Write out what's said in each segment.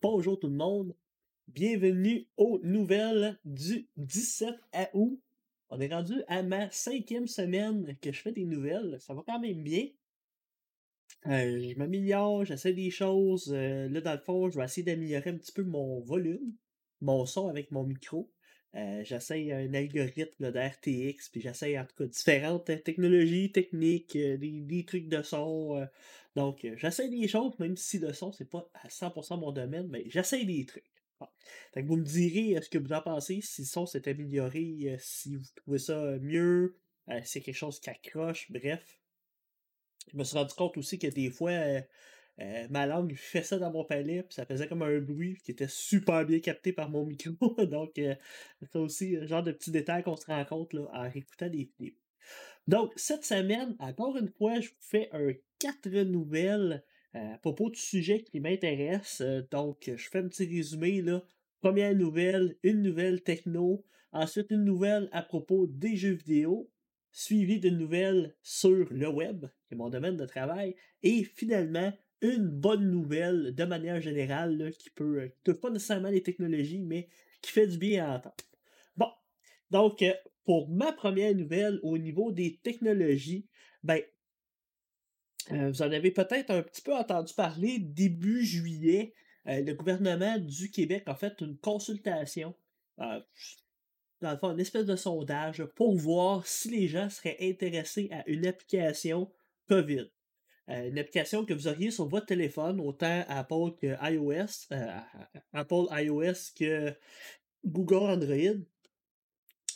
Bonjour tout le monde. Bienvenue aux nouvelles du 17 août. On est rendu à ma cinquième semaine que je fais des nouvelles. Ça va quand même bien. Euh, je m'améliore, j'essaie des choses. Euh, là, dans le fond, je vais essayer d'améliorer un petit peu mon volume, mon son avec mon micro. Euh, j'essaie un algorithme d'RTX, puis j'essaie en tout cas différentes euh, technologies, techniques, euh, des, trucs de son. donc, j'essaie des choses, même si le son, c'est pas à 100% mon domaine, mais j'essaie des trucs. Donc, vous me direz ce que vous en pensez, si le son s'est amélioré, si vous trouvez ça mieux, si c'est quelque chose qui accroche, bref. Je me suis rendu compte aussi que des fois, euh, ma langue fait ça dans mon palais, puis ça faisait comme un bruit qui était super bien capté par mon micro. Donc, euh, c'est aussi le genre de petits détails qu'on se rend compte là, en écoutant des vidéos. Donc, cette semaine, encore une fois, je vous fais un quatre nouvelles euh, à propos du sujet qui m'intéresse. donc, je fais un petit résumé. Là. Première nouvelle, une nouvelle techno. Ensuite, une nouvelle à propos des jeux vidéo suivi d'une nouvelle sur le web, qui est mon domaine de travail, et finalement une bonne nouvelle de manière générale qui peut, euh, pas nécessairement les technologies, mais qui fait du bien à entendre. Bon, donc euh, pour ma première nouvelle au niveau des technologies, ben euh, vous en avez peut-être un petit peu entendu parler début juillet. le gouvernement du Québec a fait une consultation, dans le fond, une espèce de sondage pour voir si les gens seraient intéressés à une application COVID. Euh, une application que vous auriez sur votre téléphone, autant Apple que iOS, euh, Apple iOS que Google Android.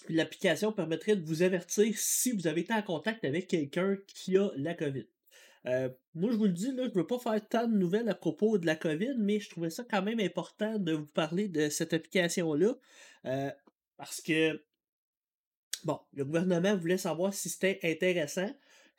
L'application permettrait de vous avertir si vous avez été en contact avec quelqu'un qui a la COVID. Euh, moi, je vous le dis, là, je ne veux pas faire tant de nouvelles à propos de la COVID, mais je trouvais ça quand même important de vous parler de cette application-là. parce que, bon, le gouvernement voulait savoir si c'était intéressant.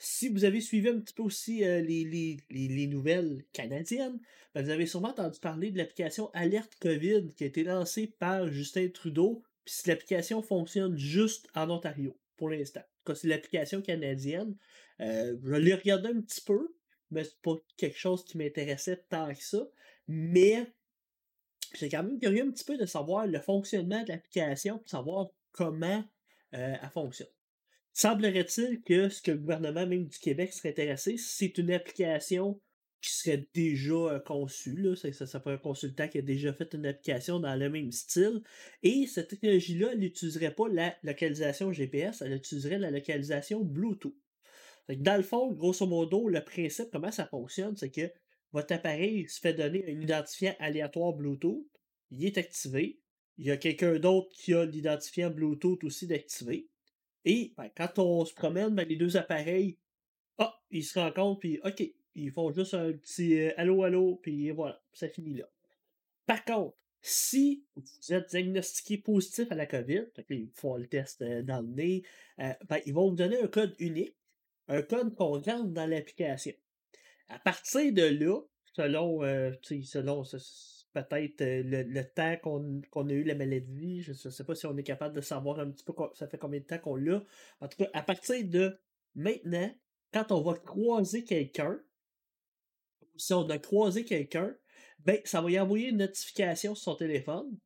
Si vous avez suivi un petit peu aussi euh, les, nouvelles canadiennes, ben, vous avez sûrement entendu parler de l'application Alerte COVID qui a été lancée par Justin Trudeau. Puis l'application fonctionne juste en Ontario pour l'instant. C'est l'application canadienne. Euh, je l'ai regardé un petit peu, mais c'est pas quelque chose qui m'intéressait tant que ça. Mais j'ai quand même curieux un petit peu de savoir le fonctionnement de l'application, savoir comment euh, elle fonctionne. Semblerait-il que ce que le gouvernement même du Québec serait intéressé, c'est une application qui serait déjà euh, conçue. Là. Ça, ça, ça un consultant qui a déjà fait une application dans le même style. Et cette technologie-là, elle n'utiliserait pas la localisation GPS, elle utiliserait la localisation Bluetooth. Dans le fond, grosso modo, le principe, comment ça fonctionne, c'est que votre appareil se fait donner un identifiant aléatoire Bluetooth, il est activé. Il y a quelqu'un d'autre qui a l'identifiant Bluetooth aussi d'activer. Et ben, quand on se promène, ben, les deux appareils, ah, ils se rencontrent, puis OK, ils font juste un petit euh, allô, allô, puis voilà, ça finit là. Par contre, si vous êtes diagnostiqué positif à la COVID, ils font le test euh, dans le nez, euh, ben, ils vont vous donner un code unique, un code qu'on rentre dans l'application. À partir de là, selon, selon peut-être euh, le, temps qu'on a eu la maladie. Je ne sais pas si on est capable de savoir un petit peu ça fait combien de temps qu'on l'a. En tout cas, à partir de maintenant, quand on va croiser quelqu'un, si on a croisé quelqu'un, ben, ça va y envoyer une notification sur son téléphone.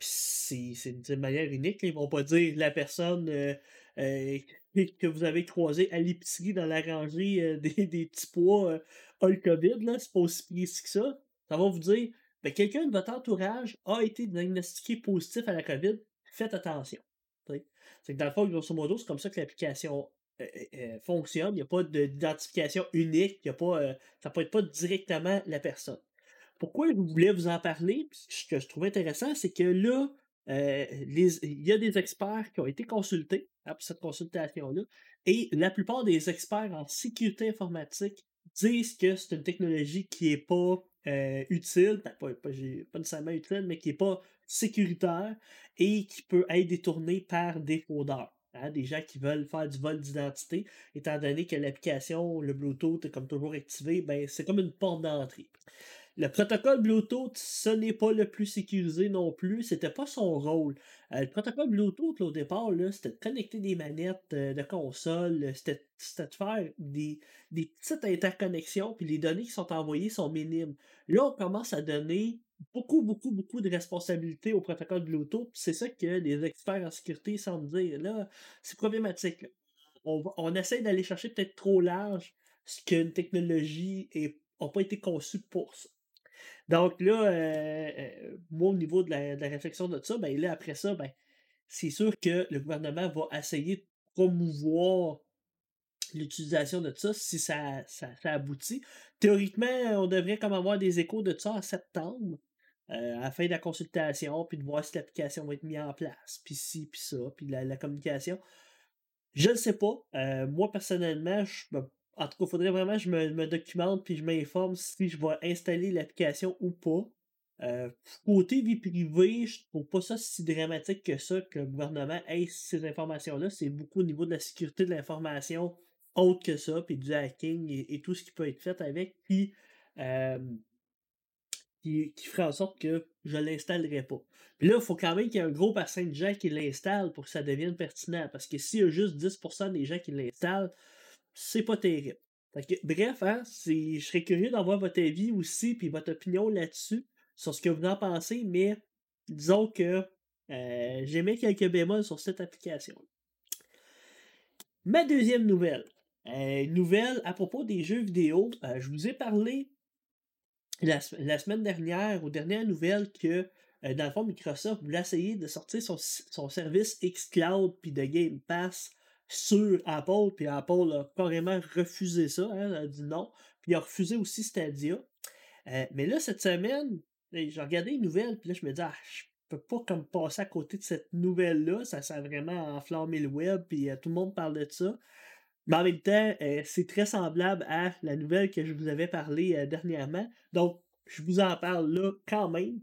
C'est d'une manière unique. Ils vont pas dire la personne euh, euh, que vous avez croisé à l'épicerie dans la rangée des, des, petits pois a le COVID. C'est pas aussi précis que ça. Ça va vous dire ben, quelqu'un de votre entourage a été diagnostiqué positif à la COVID, faites attention. C'est que dans le fond, grosso modo, c'est comme ça que l'application euh, euh, euh, fonctionne. Il n'y a pas d'identification unique. A pas, ça ne peut être pas directement la personne. Pourquoi je voulais vous en parler? Ce que je trouve intéressant, c'est que là, il y a des experts qui ont été consultés après cette consultation-là, et la plupart des experts en sécurité informatique disent que c'est une technologie qui n'est pas euh, utile, ben, pas, pas, nécessairement utile, mais qui n'est pas sécuritaire et qui peut être détourné par des fraudeurs. Hein, des gens qui veulent faire du vol d'identité, étant donné que l'application, le Bluetooth est comme toujours activé, ben, c'est comme une porte d'entrée. Le protocole Bluetooth, ce n'est pas le plus sécurisé non plus. C'était pas son rôle. Euh, le protocole Bluetooth, au départ, c'était de connecter des manettes euh, de console. C'était de faire des, des petites interconnexions, puis les données qui sont envoyées sont minimes. Là, on commence à donner beaucoup, beaucoup, beaucoup de responsabilités au protocole Bluetooth. C'est ça que les experts en sécurité semblent dire. Là, c'est problématique. On, on essaie d'aller chercher peut-être trop large ce qu'une technologie n'a pas été conçue pour ça. Donc là, euh, euh, moi, au niveau de la, réflexion de ça, ben là, après ça, ben, c'est sûr que le gouvernement va essayer de promouvoir l'utilisation de ça si ça, ça, aboutit. Théoriquement, on devrait comme avoir des échos de ça en septembre, euh, à la fin de la consultation, puis de voir si l'application va être mise en place, puis ci, puis ça, puis la, communication. Je ne sais pas. moi, personnellement, je me en tout cas, il faudrait vraiment que je me, documente puis je m'informe si je vais installer l'application ou pas. Euh, côté vie privée, je trouve pas ça si dramatique que ça que le gouvernement ait ces informations-là. C'est beaucoup au niveau de la sécurité de l'information autre que ça, puis du hacking et, tout ce qui peut être fait avec, puis euh, qui, ferait en sorte que je l'installerai pas. Puis là, il faut quand même qu'il y ait un gros bassin de gens qui l'installent pour que ça devienne pertinent. Parce que s'il y a juste 10% des gens qui l'installent, c'est pas terrible. bref, hein, je serais curieux d'avoir votre avis aussi, puis votre opinion là-dessus, sur ce que vous en pensez, mais disons que euh, j'aimais quelques bémols sur cette application. Ma deuxième nouvelle. Euh, nouvelle à propos des jeux vidéo. Euh, je vous ai parlé la, semaine dernière, aux dernières nouvelles, que dans le fond, Microsoft voulait essayer de sortir son, son service xCloud puis de Game Pass sur Apple, puis Apple a carrément refusé ça, hein, a dit non, puis il a refusé aussi Stadia. Euh, mais là, cette semaine, j'ai regardé une nouvelle, puis là, je me dis, ah, je peux pas comme passer à côté de cette nouvelle-là, ça, a vraiment enflammé le web, puis euh, tout le monde parle de ça. Mais en même temps, euh, c'est très semblable à la nouvelle que je vous avais parlé dernièrement. Donc, je vous en parle là quand même.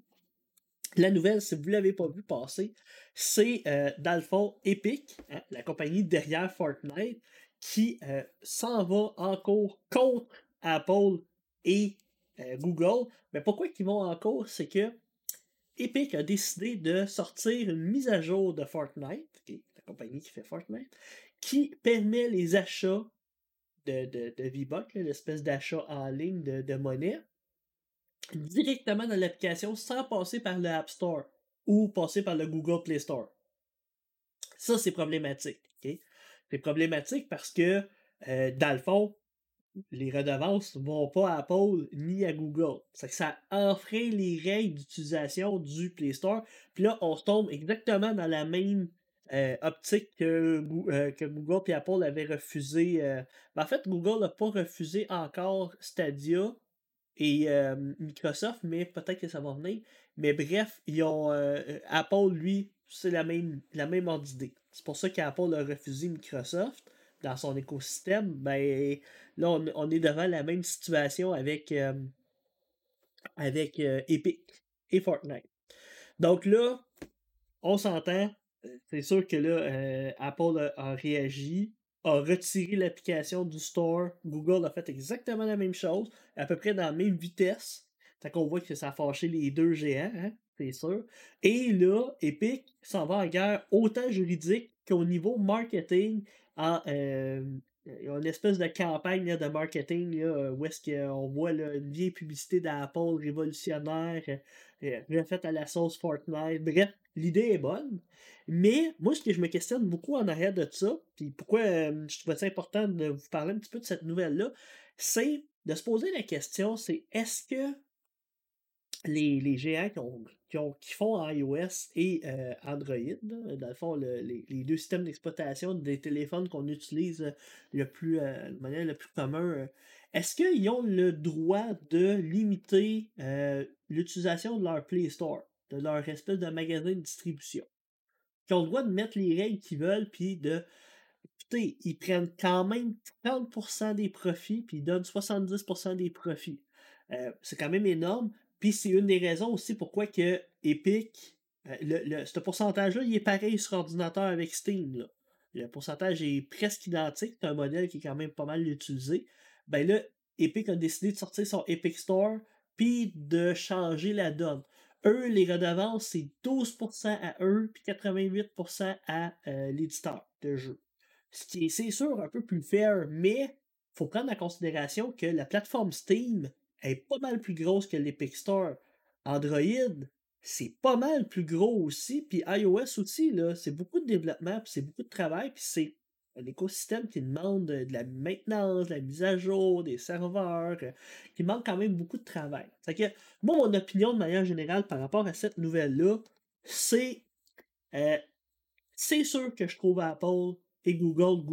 La nouvelle, si vous ne l'avez pas vu passer, c'est euh, dans le fond Epic, hein, la compagnie derrière Fortnite, qui euh, s'en va encore contre Apple et euh, Google. Mais pourquoi ils vont en cours? C'est que Epic a décidé de sortir une mise à jour de Fortnite, la compagnie qui fait Fortnite, qui permet les achats de, de, de V-Bucks, l'espèce d'achat en ligne de, de monnaie, directement dans l'application sans passer par le App Store ou passer par le Google Play Store. Ça, c'est problématique. C'est problématique parce que, euh, dans le fond, les redevances ne vont pas à Apple ni à Google. Que ça enfreint les règles d'utilisation du Play Store. Puis là, on tombe exactement dans la même euh, optique que, euh, Google et Apple avaient refusé. Ben, en fait, Google n'a pas refusé encore Stadia et Microsoft, mais peut-être que ça va venir. Mais bref, ils ont euh, Apple, lui, c'est la même, la même ordre d'idée. C'est pour ça qu'Apple a refusé Microsoft dans son écosystème. Ben, là, on, est devant la même situation avec, avec euh, Epic et Fortnite. Donc là, on s'entend. C'est sûr que là, euh, Apple a réagi a retiré l'application du store. Google a fait exactement la même chose, à peu près dans la même vitesse. Fait qu'on voit que ça a fâché les deux géants, hein, c'est sûr. Et là, Epic s'en va en guerre autant juridique qu'au niveau marketing. En, euh, il y a une espèce de campagne de marketing là, où est-ce qu'on voit une vieille publicité d'Apple révolutionnaire, euh, refaite à la sauce Fortnite. Bref, l'idée est bonne. Mais moi, ce que je me questionne beaucoup en arrière de ça, puis pourquoi euh, je trouvais ça important de vous parler un petit peu de cette nouvelle-là, c'est de se poser la question, c'est est-ce que les, les géants qui, ont, qui, font iOS et euh, Android, dans le fond, les, deux systèmes d'exploitation des téléphones qu'on utilise le plus, euh, de manière le plus commun, est-ce qu'ils ont le droit de limiter l'utilisation de leur Play Store, de leur espèce de magasin de distribution? qui ont le droit de mettre les règles qu'ils veulent, puis de. Écoutez, ils prennent quand même 30% des profits, puis ils donnent 70% des profits. Euh, c'est quand même énorme. Puis c'est une des raisons aussi pourquoi que Epic, euh, le, ce pourcentage-là, il est pareil sur ordinateur avec Steam. Le pourcentage est presque identique. C'est un modèle qui est quand même pas mal utilisé. Ben là, Epic a décidé de sortir son Epic Store, puis de changer la donne. Eux, les redevances, c'est 12% à eux, puis 88% à euh, l'éditeur de jeu. Ce qui est, c'est sûr, un peu plus fair, mais faut prendre en considération que la plateforme Steam est pas mal plus grosse que l'Epic Store. Android, c'est pas mal plus gros aussi, puis iOS aussi, c'est beaucoup de développement, puis c'est beaucoup de travail, puis c'est un écosystème qui demande de la maintenance, de la mise à jour, des serveurs, euh, qui demande quand même beaucoup de travail. C'est que, moi, mon opinion de manière générale par rapport à cette nouvelle-là, c'est euh, c'est sûr que je trouve Apple et Google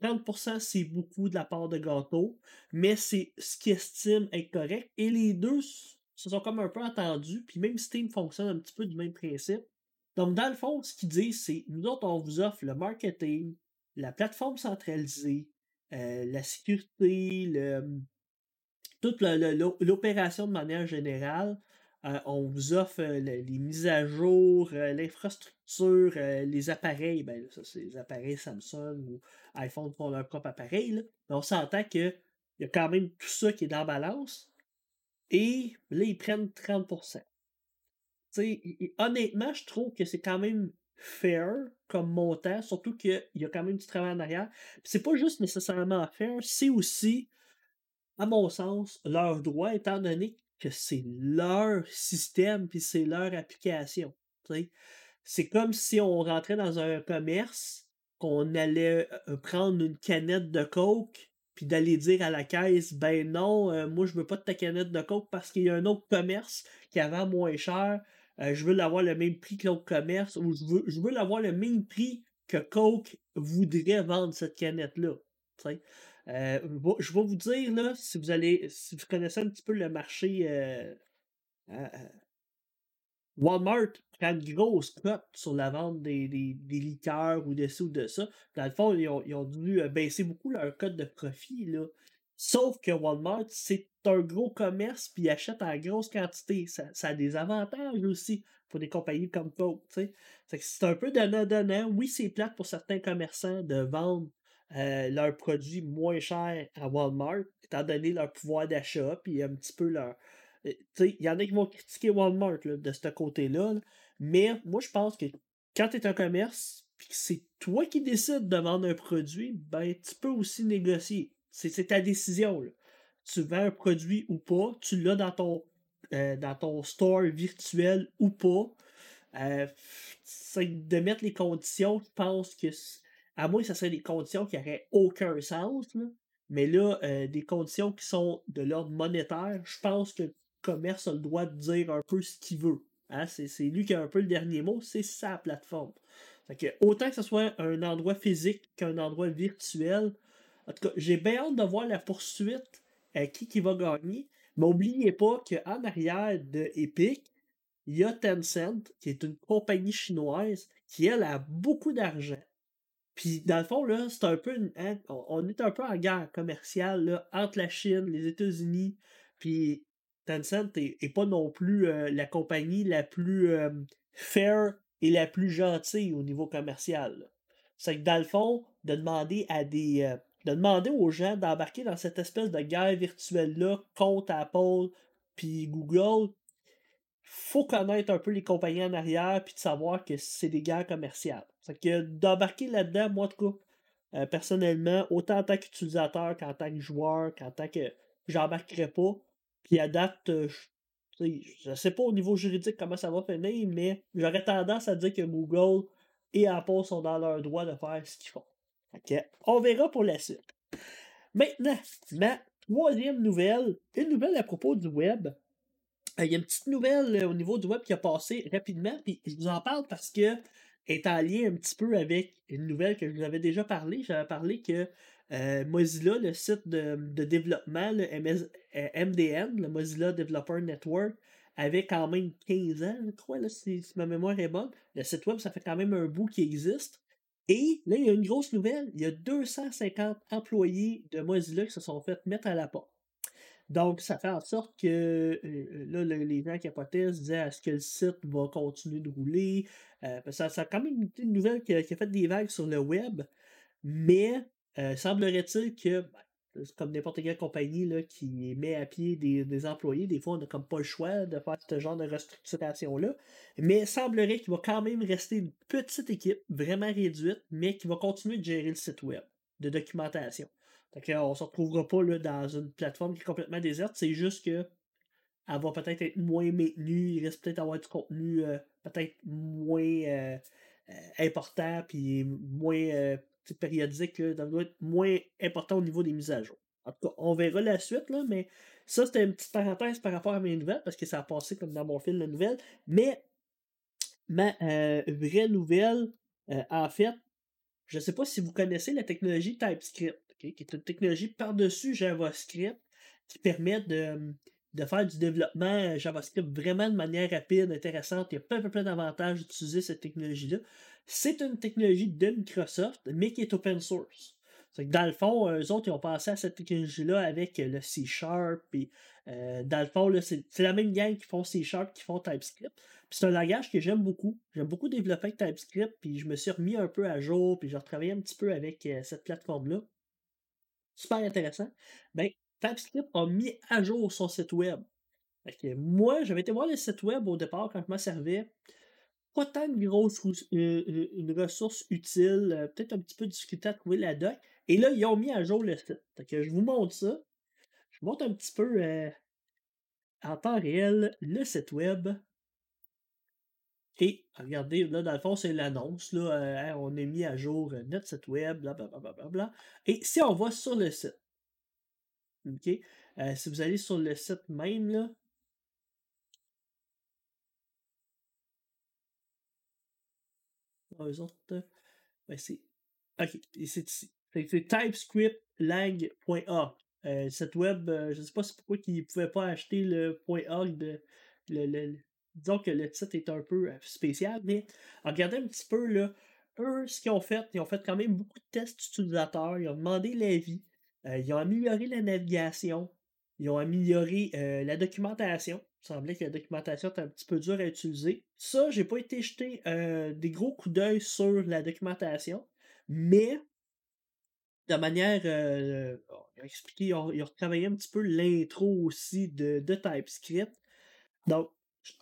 gourmand. 30% c'est beaucoup de la part de gâteau, mais c'est ce qu'ils estiment être correct. Et les deux se sont comme un peu entendus, puis même Steam fonctionne un petit peu du même principe. Donc, dans le fond, ce qu'ils disent, c'est nous autres, on vous offre le marketing, la plateforme centralisée, euh, la sécurité, le, toute l'opération de manière générale. Euh, on vous offre euh, les mises à jour, l'infrastructure, les appareils. Ben, ça, c'est les appareils Samsung ou iPhone font leur propre appareil. Mais on s'entend qu'il y a quand même tout ça qui est dans la balance. Et là, ils prennent 30%. honnêtement, je trouve que c'est quand même fair comme montant, surtout qu'il y a quand même du travail en arrière. C'est pas juste nécessairement fair, c'est aussi, à mon sens, leur droit, étant donné c'est leur système puis c'est leur application. C'est comme si on rentrait dans un commerce, qu'on allait euh, prendre une canette de coke puis d'aller dire à la caisse ben non, euh, moi je veux pas de ta canette de coke parce qu'il y a un autre commerce qui avait moins cher, euh, je veux l'avoir le même prix que l'autre commerce, ou je veux, je veux l'avoir le même prix que Coke voudrait vendre cette canette-là. Euh, je vais vous dire, là, si vous allez, si vous connaissez un petit peu le marché, euh, Walmart prend une grosse cote sur la vente des, des, liqueurs ou de ci ou de ça. Dans le fond, ils ont, dû baisser beaucoup leur code de profit. Là. Sauf que Walmart, c'est un gros commerce, puis ils achètent en grosse quantité. Ça, a des avantages aussi pour des compagnies comme Coke. C'est un peu donnant-donnant. Oui, c'est plate pour certains commerçants de vendre euh, leurs produits moins chers à Walmart, étant donné leur pouvoir d'achat, puis un petit peu leur. Euh, il y en a qui vont critiquer Walmart de ce côté-là, mais moi je pense que quand tu es un commerce, puis que c'est toi qui décides de vendre un produit, ben tu peux aussi négocier. C'est ta décision. Tu vends un produit ou pas, tu l'as dans ton, euh, dans ton store virtuel ou pas. Euh, de mettre les conditions, je pense que, à moins que ce serait des conditions qui n'auraient aucun sens, mais là, euh, des conditions qui sont de l'ordre monétaire, je pense que le commerce a le droit de dire un peu ce qu'il veut. Hein. C'est lui qui a un peu le dernier mot, c'est sa plateforme. autant que ce soit un endroit physique qu'un endroit virtuel, en tout cas, j'ai bien hâte de voir la poursuite à qui qui va gagner. Mais n'oubliez pas qu'en arrière de Epic, il y a Tencent, qui est une compagnie chinoise, qui, elle, a beaucoup d'argent. Puis, dans le fond, c'est un peu hein, on est un peu en guerre commerciale là, entre la Chine, les États-Unis, puis Tencent est, pas non plus euh, la compagnie la plus euh, fair et la plus gentille au niveau commercial. C'est que dans le fond, de demander à des, euh, de demander aux gens d'embarquer dans cette espèce de guerre virtuelle-là contre Apple puis Google, faut connaître un peu les compagnies en arrière puis de savoir que c'est des guerres commerciales. C'est que d'embarquer là-dedans, moi, en tout cas, euh, personnellement, autant en tant qu'utilisateur qu'en tant que joueur, qu'en tant que j'embarquerai pas. Puis à date, euh, je, sais pas au niveau juridique comment ça va finir, mais j'aurais tendance à dire que Google et Apple sont dans leur droit de faire ce qu'ils font. On verra pour la suite. Maintenant, ma troisième nouvelle, une nouvelle à propos du web. Euh, il y a une petite nouvelle euh, au niveau du web qui a passé rapidement, puis je vous en parle parce que est en lien un petit peu avec une nouvelle que je vous avais déjà parlé. J'avais parlé que euh, Mozilla, le site de, développement, le MDN, le Mozilla Developer Network, avait quand même 15 ans, je crois, là, si, ma mémoire est bonne. Le site web, ça fait quand même un bout qui existe. Et là, il y a une grosse nouvelle. Il y a 250 employés de Mozilla qui se sont fait mettre à la porte. Donc, ça fait en sorte que euh, là, les gens capotaient se disaient est-ce que le site va continuer de rouler? Euh, ça, ça, a quand même été une nouvelle qui a, fait des vagues sur le web. Mais euh, semblerait-il que ben, comme n'importe quelle compagnie là, qui met à pied des, des employés. Des fois, on n'a comme pas le choix de faire ce genre de restructuration-là. Mais semblerait qu'il va quand même rester une petite équipe, vraiment réduite, mais qui va continuer de gérer le site web de documentation. Donc, on se retrouvera pas là, dans une plateforme qui est complètement déserte. C'est juste que elle va peut-être être moins maintenue. Il risque peut-être d'avoir du contenu euh, peut-être moins euh, euh, important puis moins périodique, là, doit être moins important au niveau des mises à jour. En tout cas, on verra la suite, là, mais ça, c'était une petite parenthèse par rapport à mes nouvelles, parce que ça a passé comme dans mon fil de nouvelles. Mais ma vraie nouvelle, en fait, je ne sais pas si vous connaissez la technologie TypeScript, qui est une technologie par-dessus JavaScript qui permet de, de, faire du développement JavaScript vraiment de manière rapide, intéressante. Il y a plein, plein, d'avantages d'utiliser cette technologie-là. C'est une technologie de Microsoft, mais qui est open source. dans le fond, eux autres, ils ont pensé à cette technologie-là avec le C Sharp. Et, euh, dans le fond, c'est la même gang qui font C Sharp qui font TypeScript. c'est un langage que j'aime beaucoup. J'aime beaucoup développer avec TypeScript. Puis je me suis remis un peu à jour. Puis j'ai retravaillé un petit peu avec euh, cette plateforme-là. Super intéressant. Ben, TypeScript a mis à jour son site web. moi, j'avais été voir le site web au départ quand je m'en servais pas tant de grosse euh, euh, une ressource utile, euh, peut-être un petit peu difficile à trouver la doc. Et là, ils ont mis à jour le site. je vous montre ça. Je vous montre un petit peu en temps réel le site web. Et regardez, là, dans le fond, c'est l'annonce. Là, hein, on a mis à jour notre site web, blablabla. Et si on va sur le site, OK? si vous allez sur le site même, là, eux autres. Ben c'est. Ok, c'est ici. C'est typescriptlang.org. Euh, cette web, euh, je ne sais pas pourquoi ils ne pouvaient pas acheter le .org de. Le, disons que le titre est un peu euh, spécial, mais regardez un petit peu là. Eux, ce qu'ils ont fait, ils ont fait quand même beaucoup de tests utilisateurs, ils ont demandé l'avis, euh, ils ont amélioré la navigation, ils ont amélioré la documentation. Il semblait que la documentation était un petit peu dure à utiliser. Ça, j'ai pas été euh, des gros coups d'œil sur la documentation, mais de manière. Euh, ils ont expliqué, ils ont, retravaillé un petit peu l'intro aussi de, de, TypeScript. Donc,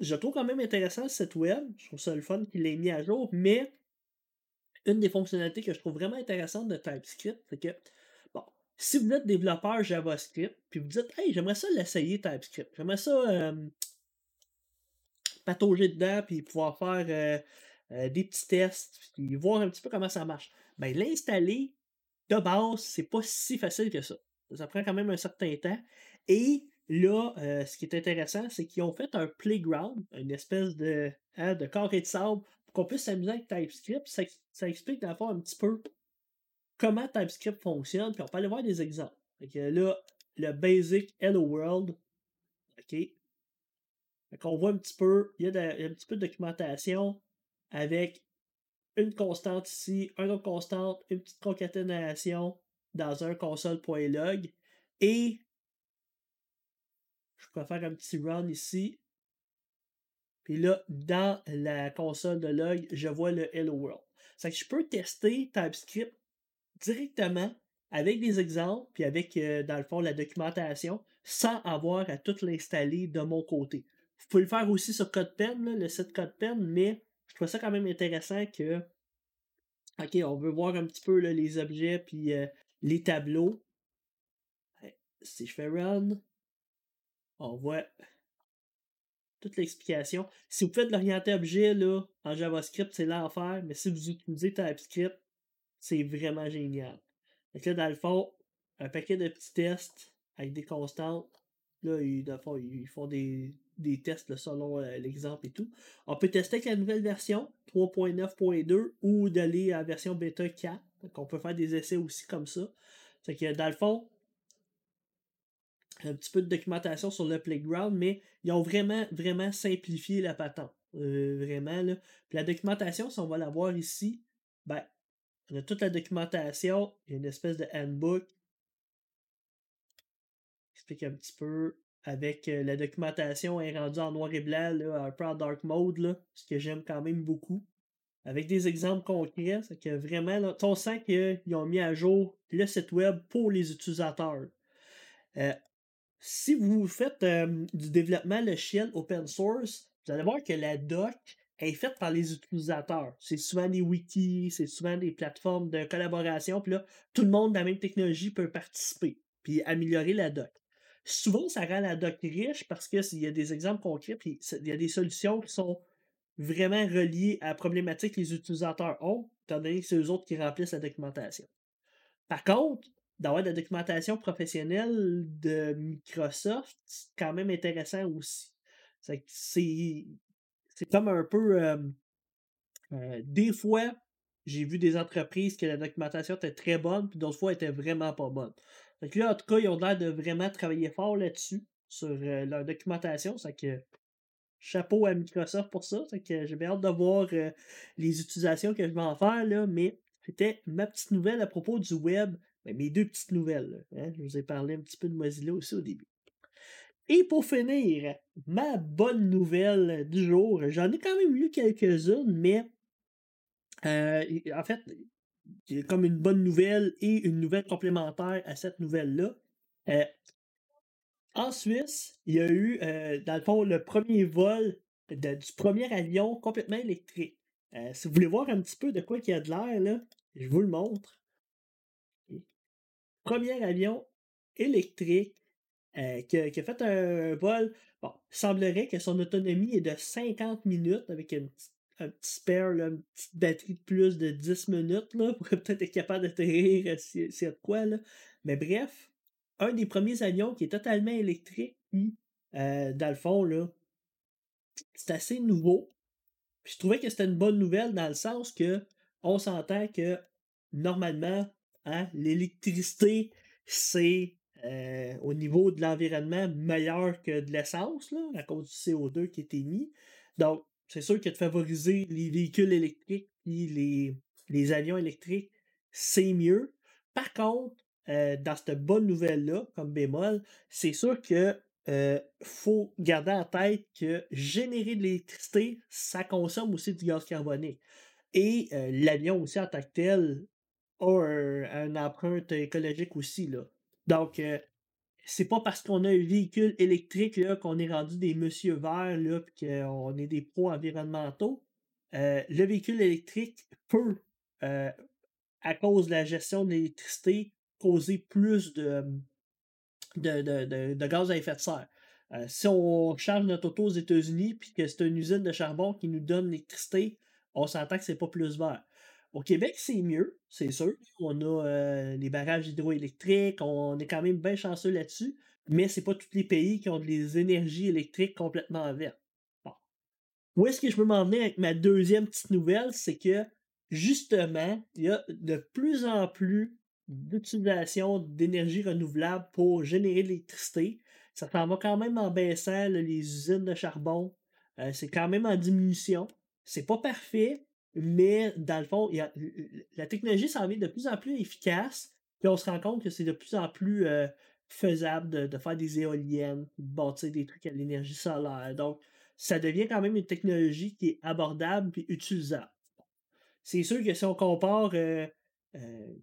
je trouve quand même intéressant cette web. Je trouve ça le fun qu'il l'ait mis à jour, mais une des fonctionnalités que je trouve vraiment intéressante de TypeScript, c'est que si vous êtes développeur JavaScript, puis vous dites, hey, j'aimerais ça l'essayer TypeScript, j'aimerais ça euh, patauger dedans, puis pouvoir faire euh, euh, des petits tests, puis voir un petit peu comment ça marche. Ben, l'installer de base, c'est pas si facile que ça. Ça prend quand même un certain temps. Et là, ce qui est intéressant, c'est qu'ils ont fait un playground, une espèce de, hein, de carré de sable, pour qu'on puisse s'amuser avec TypeScript. Ça, ça explique d'abord un petit peu comment TypeScript fonctionne, puis on peut aller voir des exemples. là, le basic Hello World. OK? on voit un petit peu, il y, a un petit peu de documentation avec une constante ici, une autre constante, une petite concaténation dans un console.log. Et je peux faire un petit run ici. Puis là, dans la console de log, je vois le Hello World. C'est que je peux tester TypeScript directement avec des exemples, puis avec, euh, dans le fond, la documentation, sans avoir à tout l'installer de mon côté. Vous pouvez le faire aussi sur CodePen, le site CodePen, mais je trouve ça quand même intéressant que, OK, on veut voir un petit peu les objets, puis euh, les tableaux. Si je fais run, on voit toute l'explication. Si vous faites l'orienté objet là, en JavaScript, c'est l'enfer, mais si vous utilisez TypeScript, c'est vraiment génial. Donc là, dans le fond, un paquet de petits tests avec des constantes. Là, ils, dans le fond, ils font des, tests selon euh, l'exemple et tout. On peut tester avec la nouvelle version 3.9.2 ou d'aller à la version bêta 4. Donc on peut faire des essais aussi comme ça. C'est que dans le fond, un petit peu de documentation sur le playground, mais ils ont vraiment, vraiment simplifié la patente. Euh, vraiment, là. Puis la documentation, si on va la voir ici, ben, on a toute la documentation. Il y a une espèce de handbook. Explique un petit peu. Avec euh, la documentation est rendue en noir et blanc, là, un peu en dark mode, là, ce que j'aime quand même beaucoup. avec des exemples concrets. C'est que vraiment, on sent qu'ils ont mis à jour le site web pour les utilisateurs. Euh, si vous faites du développement logiciel open source, vous allez voir que la doc est faite par les utilisateurs. C'est souvent des wikis, c'est souvent des plateformes de collaboration, puis là, tout le monde de la même technologie peut participer, puis améliorer la doc. Souvent, ça rend la doc riche parce qu'il y a des exemples concrets, puis il y a des solutions qui sont vraiment reliées à la problématique que les utilisateurs ont, étant donné que c'est eux autres qui remplissent la documentation. Par contre, d'avoir de la documentation professionnelle de Microsoft, c'est quand même intéressant aussi. C'est comme un peu. Euh, euh, des fois, j'ai vu des entreprises que la documentation était très bonne, puis d'autres fois, elle était vraiment pas bonne. Donc là, en tout cas, ils ont l'air de vraiment travailler fort là-dessus, sur euh, leur documentation. C'est que chapeau à Microsoft pour ça. C'est que hâte de voir les utilisations que je vais en faire, là, mais c'était ma petite nouvelle à propos du web. Ben, mes deux petites nouvelles. Hein. Je vous ai parlé un petit peu de Mozilla aussi au début. Et pour finir, ma bonne nouvelle du jour, j'en ai quand même lu quelques-unes, mais euh, en fait, comme une bonne nouvelle et une nouvelle complémentaire à cette nouvelle-là. Euh, en Suisse, il y a eu, euh, dans le fond, le premier vol du premier avion complètement électrique. si vous voulez voir un petit peu de quoi il y a de l'air, là, je vous le montre. Premier avion électrique euh, qui, a, fait un vol. Bon, il semblerait que son autonomie est de 50 minutes avec un petit spare, une petite batterie de plus de 10 minutes là, pour peut-être être capable d'atterrir si y a de quoi. Là. Mais bref, un des premiers avions qui est totalement électrique, euh, dans le fond, là, c'est assez nouveau. Je trouvais que c'était une bonne nouvelle dans le sens que on s'entend que normalement, hein, l'électricité, c'est euh, au niveau de l'environnement meilleur que de l'essence, à cause du CO2 qui est émis. Donc, c'est sûr que de favoriser les véhicules électriques et les, les avions électriques, c'est mieux. Par contre, euh, dans cette bonne nouvelle-là, comme bémol, c'est sûr que euh, faut garder en tête que générer de l'électricité, ça consomme aussi du gaz carbonique. Et l'avion aussi en tant que tel a un, empreinte écologique aussi. Là. Donc, euh, c'est pas parce qu'on a un véhicule électrique qu'on est rendu des monsieur verts là, qu'on est des pros environnementaux. Euh, le véhicule électrique peut, euh, à cause de la gestion de l'électricité, causer plus de, de, gaz à effet de serre. si on charge notre auto aux États-Unis puis que c'est une usine de charbon qui nous donne l'électricité, on s'entend que c'est pas plus vert. Au Québec, c'est mieux, c'est sûr. On a euh, les barrages hydroélectriques, on est quand même bien chanceux là-dessus, mais c'est pas tous les pays qui ont des énergies électriques complètement vertes. Bon. Où est-ce que je veux m'en venir avec ma deuxième petite nouvelle? C'est que, justement, il y a de plus en plus d'utilisation d'énergie renouvelable pour générer de l'électricité. Ça s'en va quand même en baissant les usines de charbon. Euh, c'est quand même en diminution. C'est pas parfait, mais dans le fond, la technologie s'en vient de plus en plus efficace, puis on se rend compte que c'est de plus en plus euh, faisable de, faire des éoliennes, de bâtir des trucs à l'énergie solaire. Donc, ça devient quand même une technologie qui est abordable et utilisable. C'est sûr que si on compare euh, euh,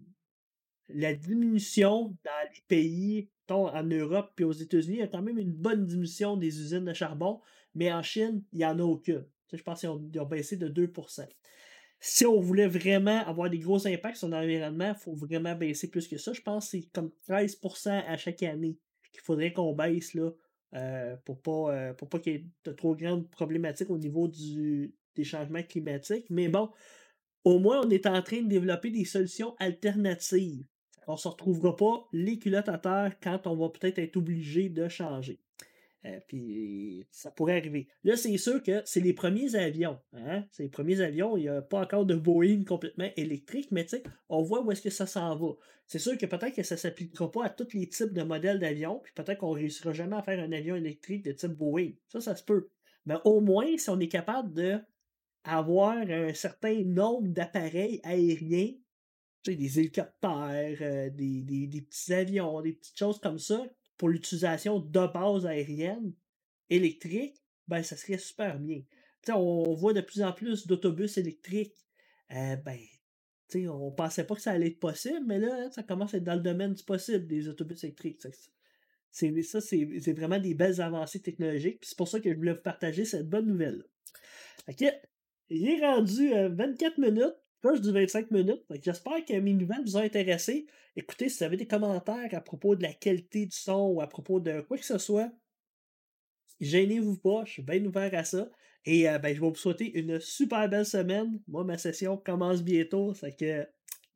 la diminution dans les pays, en Europe et aux États-Unis, il y a quand même une bonne diminution des usines de charbon, mais en Chine, il n'y en a aucune. Je pense qu'ils ont, baissé de 2%. Si on voulait vraiment avoir des gros impacts sur l'environnement, il faut vraiment baisser plus que ça. Je pense que c'est comme 13% à chaque année qu'il faudrait qu'on baisse là, euh, pour pas, euh, pas qu'il y ait de trop grandes problématiques au niveau du, des changements climatiques. Mais bon, au moins, on est en train de développer des solutions alternatives. On ne se retrouvera pas les culottes à terre quand on va peut-être être obligé de changer. Euh, puis ça pourrait arriver. Là, c'est sûr que c'est les premiers avions. Hein? C'est les premiers avions. Il n'y a pas encore de Boeing complètement électrique, mais on voit où est-ce que ça s'en va. C'est sûr que peut-être que ça ne s'appliquera pas à tous les types de modèles d'avions, puis peut-être qu'on ne réussira jamais à faire un avion électrique de type Boeing. Ça, ça se peut. Mais au moins, si on est capable de avoir un certain nombre d'appareils aériens, des hélicoptères, euh, des, des petits avions, des petites choses comme ça, pour l'utilisation de base aérienne électrique, ben ça serait super bien. on voit de plus en plus d'autobus électriques euh, ben, tu sais, on pensait pas que ça allait être possible, mais là, ça commence à être dans le domaine du possible des autobus électriques. C'est, ça, c'est, vraiment des belles avancées technologiques. C'est pour ça que je voulais vous partager cette bonne nouvelle. OK. Il est rendu 24 euh, minutes. Là, du 25 minutes. J'espère que mes vous ont intéressé. Écoutez, si vous avez des commentaires à propos de la qualité du son ou à propos de quoi que ce soit, gênez-vous pas. Je suis bien ouvert à ça. Et euh, ben, je vais vous souhaiter une super belle semaine. Moi, ma session commence bientôt.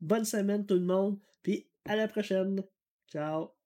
bonne semaine tout le monde. Puis à la prochaine. Ciao.